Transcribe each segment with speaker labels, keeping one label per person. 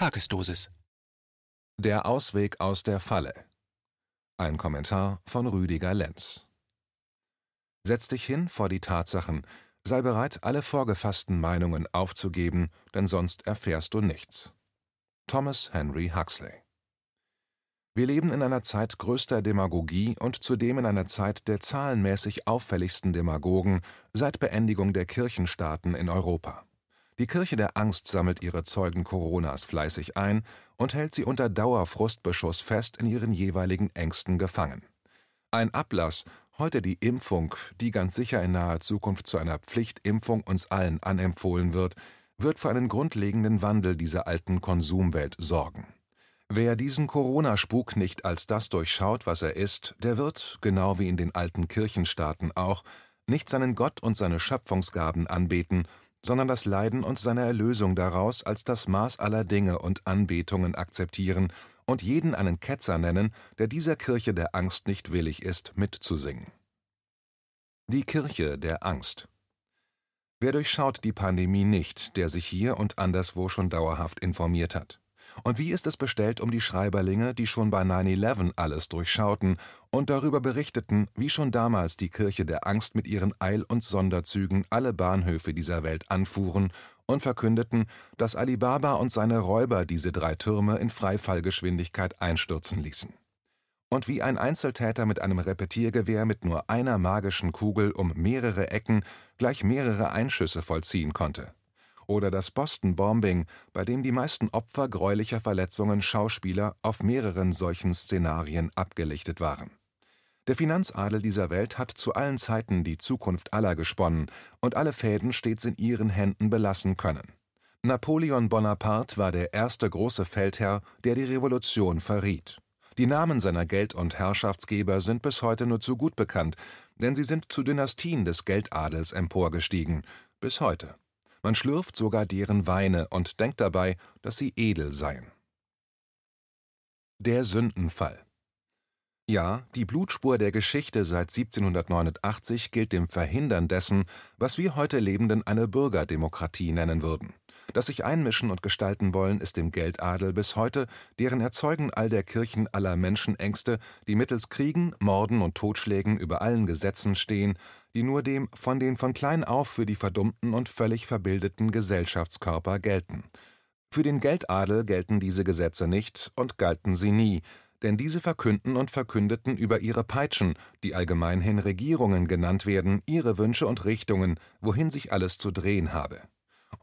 Speaker 1: Tagesdosis.
Speaker 2: Der Ausweg aus der Falle. Ein Kommentar von Rüdiger Lenz. Setz dich hin vor die Tatsachen, sei bereit, alle vorgefassten Meinungen aufzugeben, denn sonst erfährst du nichts. Thomas Henry Huxley Wir leben in einer Zeit größter Demagogie und zudem in einer Zeit der zahlenmäßig auffälligsten Demagogen seit Beendigung der Kirchenstaaten in Europa. Die Kirche der Angst sammelt ihre Zeugen Coronas fleißig ein und hält sie unter Dauerfrustbeschuss fest in ihren jeweiligen Ängsten gefangen. Ein Ablass, heute die Impfung, die ganz sicher in naher Zukunft zu einer Pflichtimpfung uns allen anempfohlen wird, wird für einen grundlegenden Wandel dieser alten Konsumwelt sorgen. Wer diesen Corona-Spuk nicht als das durchschaut, was er ist, der wird, genau wie in den alten Kirchenstaaten auch, nicht seinen Gott und seine Schöpfungsgaben anbeten, sondern das Leiden und seine Erlösung daraus als das Maß aller Dinge und Anbetungen akzeptieren und jeden einen Ketzer nennen, der dieser Kirche der Angst nicht willig ist, mitzusingen. Die Kirche der Angst Wer durchschaut die Pandemie nicht, der sich hier und anderswo schon dauerhaft informiert hat? Und wie ist es bestellt um die Schreiberlinge, die schon bei 9-11 alles durchschauten und darüber berichteten, wie schon damals die Kirche der Angst mit ihren Eil- und Sonderzügen alle Bahnhöfe dieser Welt anfuhren und verkündeten, dass Alibaba und seine Räuber diese drei Türme in Freifallgeschwindigkeit einstürzen ließen? Und wie ein Einzeltäter mit einem Repetiergewehr mit nur einer magischen Kugel um mehrere Ecken gleich mehrere Einschüsse vollziehen konnte? Oder das Boston Bombing, bei dem die meisten Opfer greulicher Verletzungen Schauspieler auf mehreren solchen Szenarien abgelichtet waren. Der Finanzadel dieser Welt hat zu allen Zeiten die Zukunft aller gesponnen und alle Fäden stets in ihren Händen belassen können. Napoleon Bonaparte war der erste große Feldherr, der die Revolution verriet. Die Namen seiner Geld- und Herrschaftsgeber sind bis heute nur zu gut bekannt, denn sie sind zu Dynastien des Geldadels emporgestiegen, bis heute. Man schlürft sogar deren Weine und denkt dabei, dass sie edel seien. Der Sündenfall ja, die Blutspur der Geschichte seit 1789 gilt dem Verhindern dessen, was wir heute Lebenden eine Bürgerdemokratie nennen würden. Das sich einmischen und gestalten wollen, ist dem Geldadel bis heute, deren Erzeugen all der Kirchen aller Menschenängste, die mittels Kriegen, Morden und Totschlägen über allen Gesetzen stehen, die nur dem von den von klein auf für die verdummten und völlig verbildeten Gesellschaftskörper gelten. Für den Geldadel gelten diese Gesetze nicht und galten sie nie, denn diese verkünden und verkündeten über ihre Peitschen, die allgemeinhin Regierungen genannt werden, ihre Wünsche und Richtungen, wohin sich alles zu drehen habe.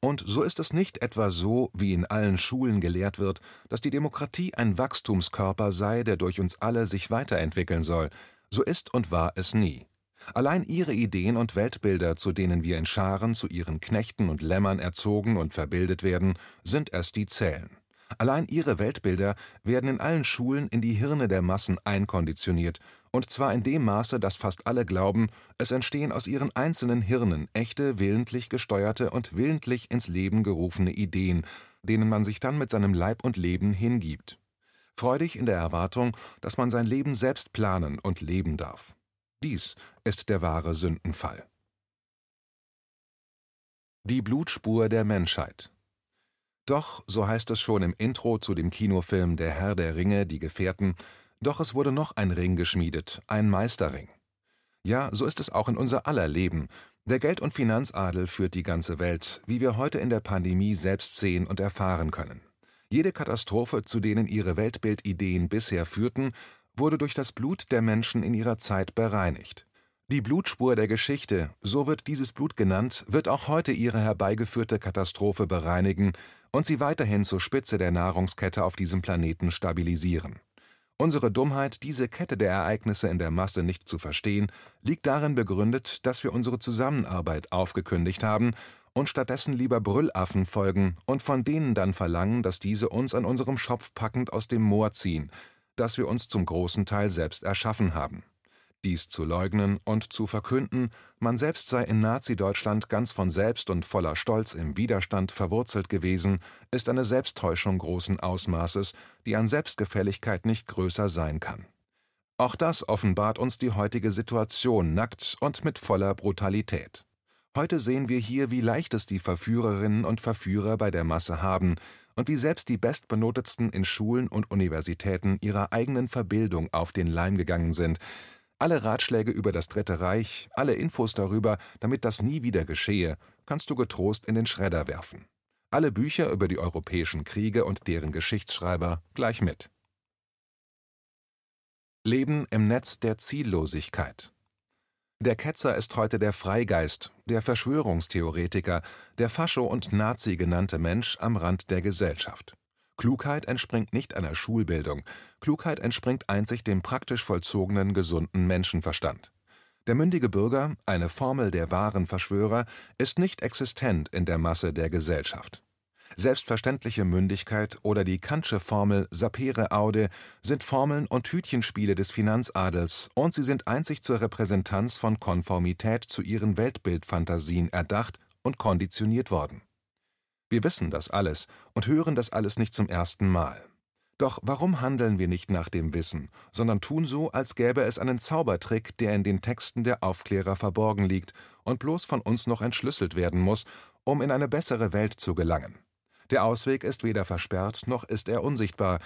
Speaker 2: Und so ist es nicht etwa so, wie in allen Schulen gelehrt wird, dass die Demokratie ein Wachstumskörper sei, der durch uns alle sich weiterentwickeln soll, so ist und war es nie. Allein ihre Ideen und Weltbilder, zu denen wir in Scharen zu ihren Knechten und Lämmern erzogen und verbildet werden, sind es, die zählen. Allein ihre Weltbilder werden in allen Schulen in die Hirne der Massen einkonditioniert, und zwar in dem Maße, dass fast alle glauben, es entstehen aus ihren einzelnen Hirnen echte, willentlich gesteuerte und willentlich ins Leben gerufene Ideen, denen man sich dann mit seinem Leib und Leben hingibt. Freudig in der Erwartung, dass man sein Leben selbst planen und leben darf. Dies ist der wahre Sündenfall. Die Blutspur der Menschheit doch, so heißt es schon im Intro zu dem Kinofilm Der Herr der Ringe, die Gefährten, doch es wurde noch ein Ring geschmiedet, ein Meisterring. Ja, so ist es auch in unser aller Leben. Der Geld- und Finanzadel führt die ganze Welt, wie wir heute in der Pandemie selbst sehen und erfahren können. Jede Katastrophe, zu denen ihre Weltbildideen bisher führten, wurde durch das Blut der Menschen in ihrer Zeit bereinigt. Die Blutspur der Geschichte, so wird dieses Blut genannt, wird auch heute ihre herbeigeführte Katastrophe bereinigen und sie weiterhin zur Spitze der Nahrungskette auf diesem Planeten stabilisieren. Unsere Dummheit, diese Kette der Ereignisse in der Masse nicht zu verstehen, liegt darin begründet, dass wir unsere Zusammenarbeit aufgekündigt haben und stattdessen lieber Brüllaffen folgen und von denen dann verlangen, dass diese uns an unserem Schopf packend aus dem Moor ziehen, das wir uns zum großen Teil selbst erschaffen haben. Dies zu leugnen und zu verkünden, man selbst sei in Nazi-Deutschland ganz von selbst und voller Stolz im Widerstand verwurzelt gewesen, ist eine Selbsttäuschung großen Ausmaßes, die an Selbstgefälligkeit nicht größer sein kann. Auch das offenbart uns die heutige Situation nackt und mit voller Brutalität. Heute sehen wir hier, wie leicht es die Verführerinnen und Verführer bei der Masse haben, und wie selbst die Bestbenotetsten in Schulen und Universitäten ihrer eigenen Verbildung auf den Leim gegangen sind. Alle Ratschläge über das Dritte Reich, alle Infos darüber, damit das nie wieder geschehe, kannst du getrost in den Schredder werfen. Alle Bücher über die europäischen Kriege und deren Geschichtsschreiber gleich mit. Leben im Netz der Ziellosigkeit der Ketzer ist heute der Freigeist, der Verschwörungstheoretiker, der Fascho und Nazi genannte Mensch am Rand der Gesellschaft. Klugheit entspringt nicht einer Schulbildung, Klugheit entspringt einzig dem praktisch vollzogenen gesunden Menschenverstand. Der mündige Bürger, eine Formel der wahren Verschwörer, ist nicht existent in der Masse der Gesellschaft Selbstverständliche Mündigkeit oder die Kantsche Formel sapere aude sind Formeln und Hütchenspiele des Finanzadels, und sie sind einzig zur Repräsentanz von Konformität zu ihren Weltbildphantasien erdacht und konditioniert worden. Wir wissen das alles und hören das alles nicht zum ersten Mal. Doch warum handeln wir nicht nach dem Wissen, sondern tun so, als gäbe es einen Zaubertrick, der in den Texten der Aufklärer verborgen liegt und bloß von uns noch entschlüsselt werden muss, um in eine bessere Welt zu gelangen? Der Ausweg ist weder versperrt noch ist er unsichtbar,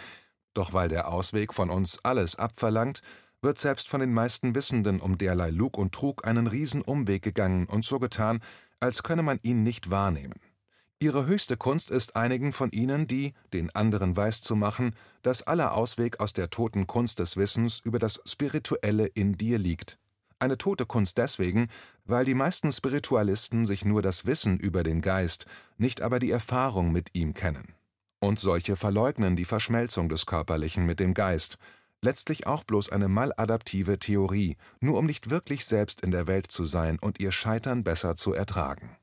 Speaker 2: doch weil der Ausweg von uns alles abverlangt, wird selbst von den meisten Wissenden um derlei Lug und Trug einen Riesenumweg gegangen und so getan, als könne man ihn nicht wahrnehmen. Ihre höchste Kunst ist einigen von ihnen, die, den anderen weiszumachen, dass aller Ausweg aus der toten Kunst des Wissens über das Spirituelle in dir liegt. Eine tote Kunst deswegen, weil die meisten Spiritualisten sich nur das Wissen über den Geist, nicht aber die Erfahrung mit ihm kennen. Und solche verleugnen die Verschmelzung des Körperlichen mit dem Geist, letztlich auch bloß eine maladaptive Theorie, nur um nicht wirklich selbst in der Welt zu sein und ihr Scheitern besser zu ertragen.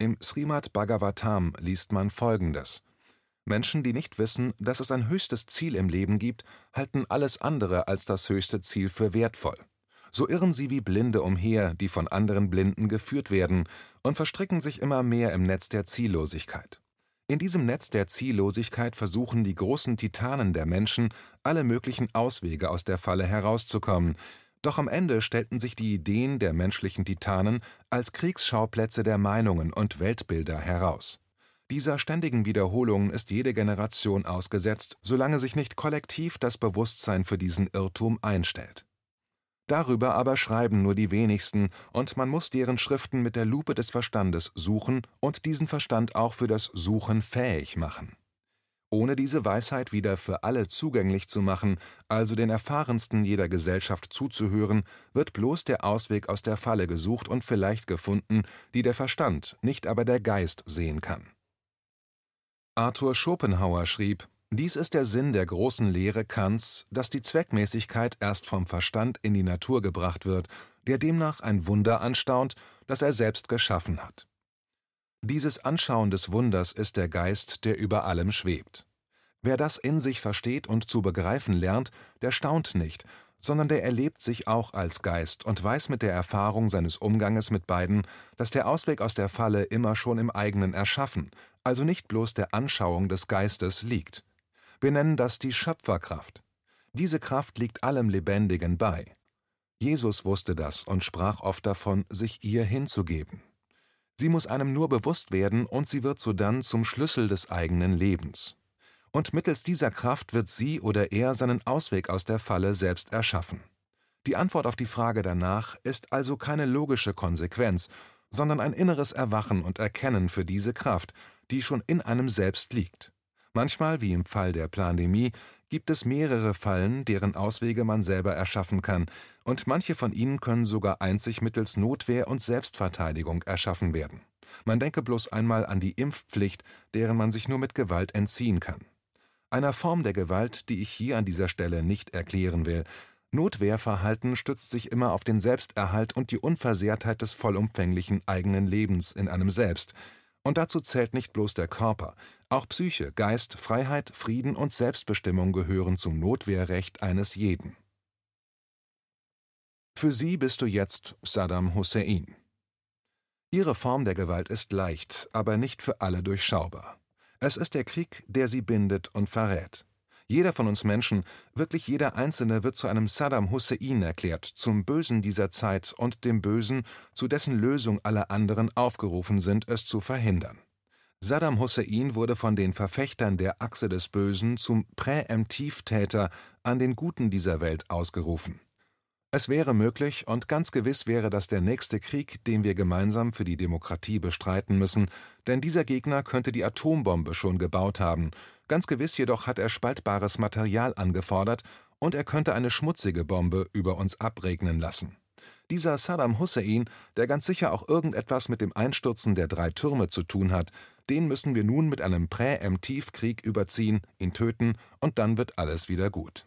Speaker 2: Im Srimad Bhagavatam liest man Folgendes. Menschen, die nicht wissen, dass es ein höchstes Ziel im Leben gibt, halten alles andere als das höchste Ziel für wertvoll so irren sie wie Blinde umher, die von anderen Blinden geführt werden, und verstricken sich immer mehr im Netz der Ziellosigkeit. In diesem Netz der Ziellosigkeit versuchen die großen Titanen der Menschen, alle möglichen Auswege aus der Falle herauszukommen, doch am Ende stellten sich die Ideen der menschlichen Titanen als Kriegsschauplätze der Meinungen und Weltbilder heraus. Dieser ständigen Wiederholung ist jede Generation ausgesetzt, solange sich nicht kollektiv das Bewusstsein für diesen Irrtum einstellt. Darüber aber schreiben nur die wenigsten, und man muss deren Schriften mit der Lupe des Verstandes suchen und diesen Verstand auch für das Suchen fähig machen. Ohne diese Weisheit wieder für alle zugänglich zu machen, also den Erfahrensten jeder Gesellschaft zuzuhören, wird bloß der Ausweg aus der Falle gesucht und vielleicht gefunden, die der Verstand, nicht aber der Geist sehen kann. Arthur Schopenhauer schrieb dies ist der Sinn der großen Lehre Kants, dass die Zweckmäßigkeit erst vom Verstand in die Natur gebracht wird, der demnach ein Wunder anstaunt, das er selbst geschaffen hat. Dieses Anschauen des Wunders ist der Geist, der über allem schwebt. Wer das in sich versteht und zu begreifen lernt, der staunt nicht, sondern der erlebt sich auch als Geist und weiß mit der Erfahrung seines Umganges mit beiden, dass der Ausweg aus der Falle immer schon im eigenen Erschaffen, also nicht bloß der Anschauung des Geistes liegt. Wir nennen das die Schöpferkraft. Diese Kraft liegt allem Lebendigen bei. Jesus wusste das und sprach oft davon, sich ihr hinzugeben. Sie muss einem nur bewusst werden und sie wird sodann zum Schlüssel des eigenen Lebens. Und mittels dieser Kraft wird sie oder er seinen Ausweg aus der Falle selbst erschaffen. Die Antwort auf die Frage danach ist also keine logische Konsequenz, sondern ein inneres Erwachen und Erkennen für diese Kraft, die schon in einem selbst liegt. Manchmal, wie im Fall der Plandemie, gibt es mehrere Fallen, deren Auswege man selber erschaffen kann, und manche von ihnen können sogar einzig mittels Notwehr und Selbstverteidigung erschaffen werden. Man denke bloß einmal an die Impfpflicht, deren man sich nur mit Gewalt entziehen kann. Einer Form der Gewalt, die ich hier an dieser Stelle nicht erklären will. Notwehrverhalten stützt sich immer auf den Selbsterhalt und die Unversehrtheit des vollumfänglichen eigenen Lebens in einem selbst, und dazu zählt nicht bloß der Körper, auch Psyche, Geist, Freiheit, Frieden und Selbstbestimmung gehören zum Notwehrrecht eines jeden. Für sie bist du jetzt Saddam Hussein. Ihre Form der Gewalt ist leicht, aber nicht für alle durchschaubar. Es ist der Krieg, der sie bindet und verrät. Jeder von uns Menschen, wirklich jeder Einzelne wird zu einem Saddam Hussein erklärt, zum Bösen dieser Zeit und dem Bösen, zu dessen Lösung alle anderen aufgerufen sind, es zu verhindern. Saddam Hussein wurde von den Verfechtern der Achse des Bösen zum Präemptivtäter an den Guten dieser Welt ausgerufen. Es wäre möglich, und ganz gewiss wäre das der nächste Krieg, den wir gemeinsam für die Demokratie bestreiten müssen, denn dieser Gegner könnte die Atombombe schon gebaut haben, ganz gewiss jedoch hat er spaltbares Material angefordert, und er könnte eine schmutzige Bombe über uns abregnen lassen. Dieser Saddam Hussein, der ganz sicher auch irgendetwas mit dem Einstürzen der drei Türme zu tun hat, den müssen wir nun mit einem Präemptivkrieg überziehen, ihn töten, und dann wird alles wieder gut.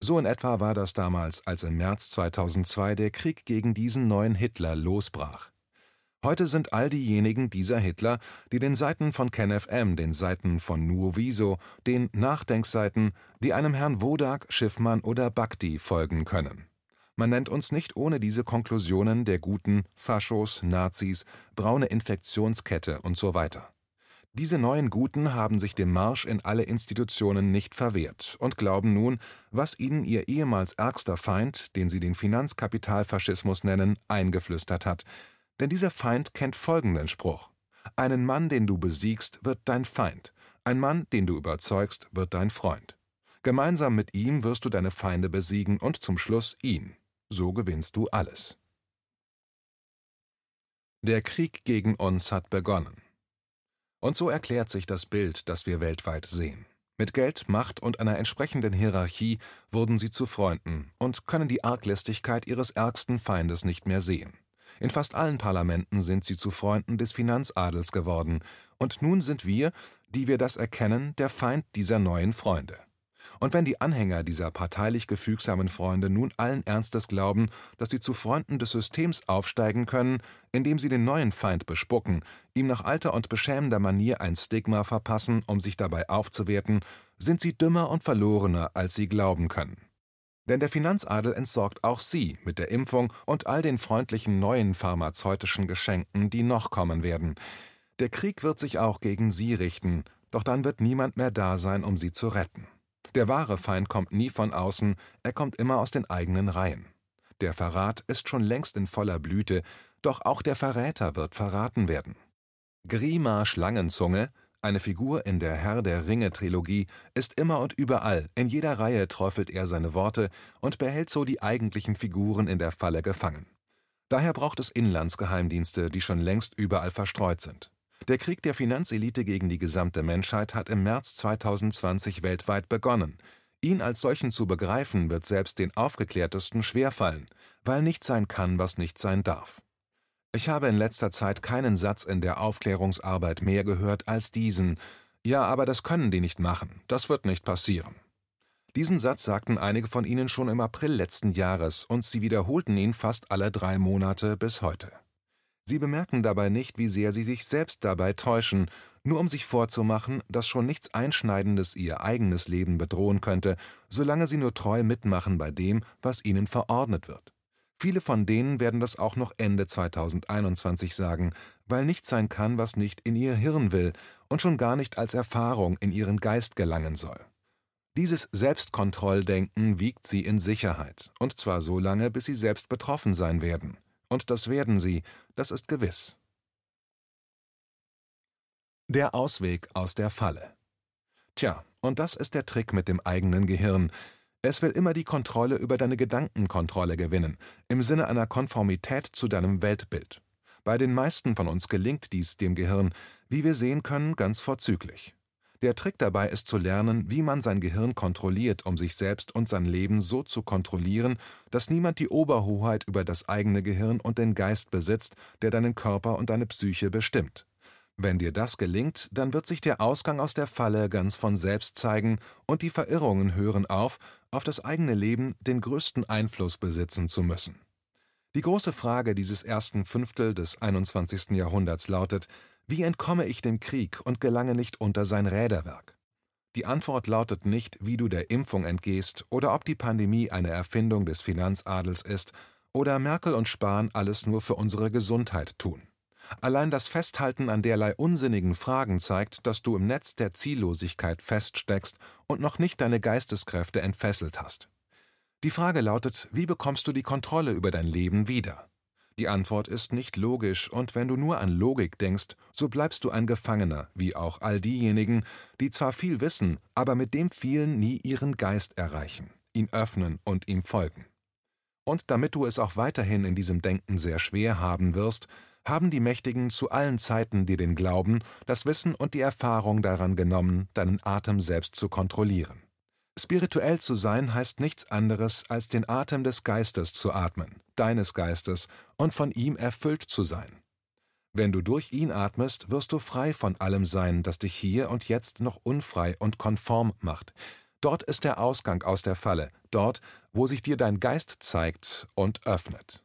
Speaker 2: So in etwa war das damals, als im März 2002 der Krieg gegen diesen neuen Hitler losbrach. Heute sind all diejenigen dieser Hitler, die den Seiten von KenFM, den Seiten von Nuoviso, den Nachdenkseiten, die einem Herrn Wodak, Schiffmann oder Bhakti folgen können. Man nennt uns nicht ohne diese Konklusionen der Guten, Faschos, Nazis, braune Infektionskette und so weiter. Diese neuen Guten haben sich dem Marsch in alle Institutionen nicht verwehrt und glauben nun, was ihnen ihr ehemals ärgster Feind, den sie den Finanzkapitalfaschismus nennen, eingeflüstert hat. Denn dieser Feind kennt folgenden Spruch: Einen Mann, den du besiegst, wird dein Feind, ein Mann, den du überzeugst, wird dein Freund. Gemeinsam mit ihm wirst du deine Feinde besiegen und zum Schluss ihn. So gewinnst du alles. Der Krieg gegen uns hat begonnen. Und so erklärt sich das Bild, das wir weltweit sehen. Mit Geld, Macht und einer entsprechenden Hierarchie wurden sie zu Freunden und können die Arglistigkeit ihres ärgsten Feindes nicht mehr sehen. In fast allen Parlamenten sind sie zu Freunden des Finanzadels geworden, und nun sind wir, die wir das erkennen, der Feind dieser neuen Freunde. Und wenn die Anhänger dieser parteilich gefügsamen Freunde nun allen Ernstes glauben, dass sie zu Freunden des Systems aufsteigen können, indem sie den neuen Feind bespucken, ihm nach alter und beschämender Manier ein Stigma verpassen, um sich dabei aufzuwerten, sind sie dümmer und verlorener, als sie glauben können. Denn der Finanzadel entsorgt auch sie mit der Impfung und all den freundlichen neuen pharmazeutischen Geschenken, die noch kommen werden. Der Krieg wird sich auch gegen sie richten, doch dann wird niemand mehr da sein, um sie zu retten. Der wahre Feind kommt nie von außen, er kommt immer aus den eigenen Reihen. Der Verrat ist schon längst in voller Blüte, doch auch der Verräter wird verraten werden. Grima Schlangenzunge, eine Figur in der Herr der Ringe-Trilogie, ist immer und überall, in jeder Reihe träufelt er seine Worte und behält so die eigentlichen Figuren in der Falle gefangen. Daher braucht es Inlandsgeheimdienste, die schon längst überall verstreut sind. Der Krieg der Finanzelite gegen die gesamte Menschheit hat im März 2020 weltweit begonnen. Ihn als solchen zu begreifen, wird selbst den Aufgeklärtesten schwerfallen, weil nicht sein kann, was nicht sein darf. Ich habe in letzter Zeit keinen Satz in der Aufklärungsarbeit mehr gehört als diesen Ja, aber das können die nicht machen, das wird nicht passieren. Diesen Satz sagten einige von Ihnen schon im April letzten Jahres, und sie wiederholten ihn fast alle drei Monate bis heute. Sie bemerken dabei nicht, wie sehr sie sich selbst dabei täuschen, nur um sich vorzumachen, dass schon nichts Einschneidendes ihr eigenes Leben bedrohen könnte, solange sie nur treu mitmachen bei dem, was ihnen verordnet wird. Viele von denen werden das auch noch Ende 2021 sagen, weil nichts sein kann, was nicht in ihr Hirn will und schon gar nicht als Erfahrung in ihren Geist gelangen soll. Dieses Selbstkontrolldenken wiegt sie in Sicherheit, und zwar so lange, bis sie selbst betroffen sein werden. Und das werden sie, das ist gewiss. Der Ausweg aus der Falle. Tja, und das ist der Trick mit dem eigenen Gehirn. Es will immer die Kontrolle über deine Gedankenkontrolle gewinnen, im Sinne einer Konformität zu deinem Weltbild. Bei den meisten von uns gelingt dies dem Gehirn, wie wir sehen können, ganz vorzüglich. Der Trick dabei ist zu lernen, wie man sein Gehirn kontrolliert, um sich selbst und sein Leben so zu kontrollieren, dass niemand die Oberhoheit über das eigene Gehirn und den Geist besitzt, der deinen Körper und deine Psyche bestimmt. Wenn dir das gelingt, dann wird sich der Ausgang aus der Falle ganz von selbst zeigen und die Verirrungen hören auf, auf das eigene Leben den größten Einfluss besitzen zu müssen. Die große Frage dieses ersten Fünftel des 21. Jahrhunderts lautet, wie entkomme ich dem Krieg und gelange nicht unter sein Räderwerk? Die Antwort lautet nicht, wie du der Impfung entgehst oder ob die Pandemie eine Erfindung des Finanzadels ist oder Merkel und Spahn alles nur für unsere Gesundheit tun. Allein das Festhalten an derlei unsinnigen Fragen zeigt, dass du im Netz der Ziellosigkeit feststeckst und noch nicht deine Geisteskräfte entfesselt hast. Die Frage lautet, wie bekommst du die Kontrolle über dein Leben wieder? Die Antwort ist nicht logisch, und wenn du nur an Logik denkst, so bleibst du ein Gefangener, wie auch all diejenigen, die zwar viel wissen, aber mit dem vielen nie ihren Geist erreichen, ihn öffnen und ihm folgen. Und damit du es auch weiterhin in diesem Denken sehr schwer haben wirst, haben die Mächtigen zu allen Zeiten dir den Glauben, das Wissen und die Erfahrung daran genommen, deinen Atem selbst zu kontrollieren. Spirituell zu sein heißt nichts anderes, als den Atem des Geistes zu atmen, deines Geistes, und von ihm erfüllt zu sein. Wenn du durch ihn atmest, wirst du frei von allem sein, das dich hier und jetzt noch unfrei und konform macht. Dort ist der Ausgang aus der Falle, dort, wo sich dir dein Geist zeigt und öffnet.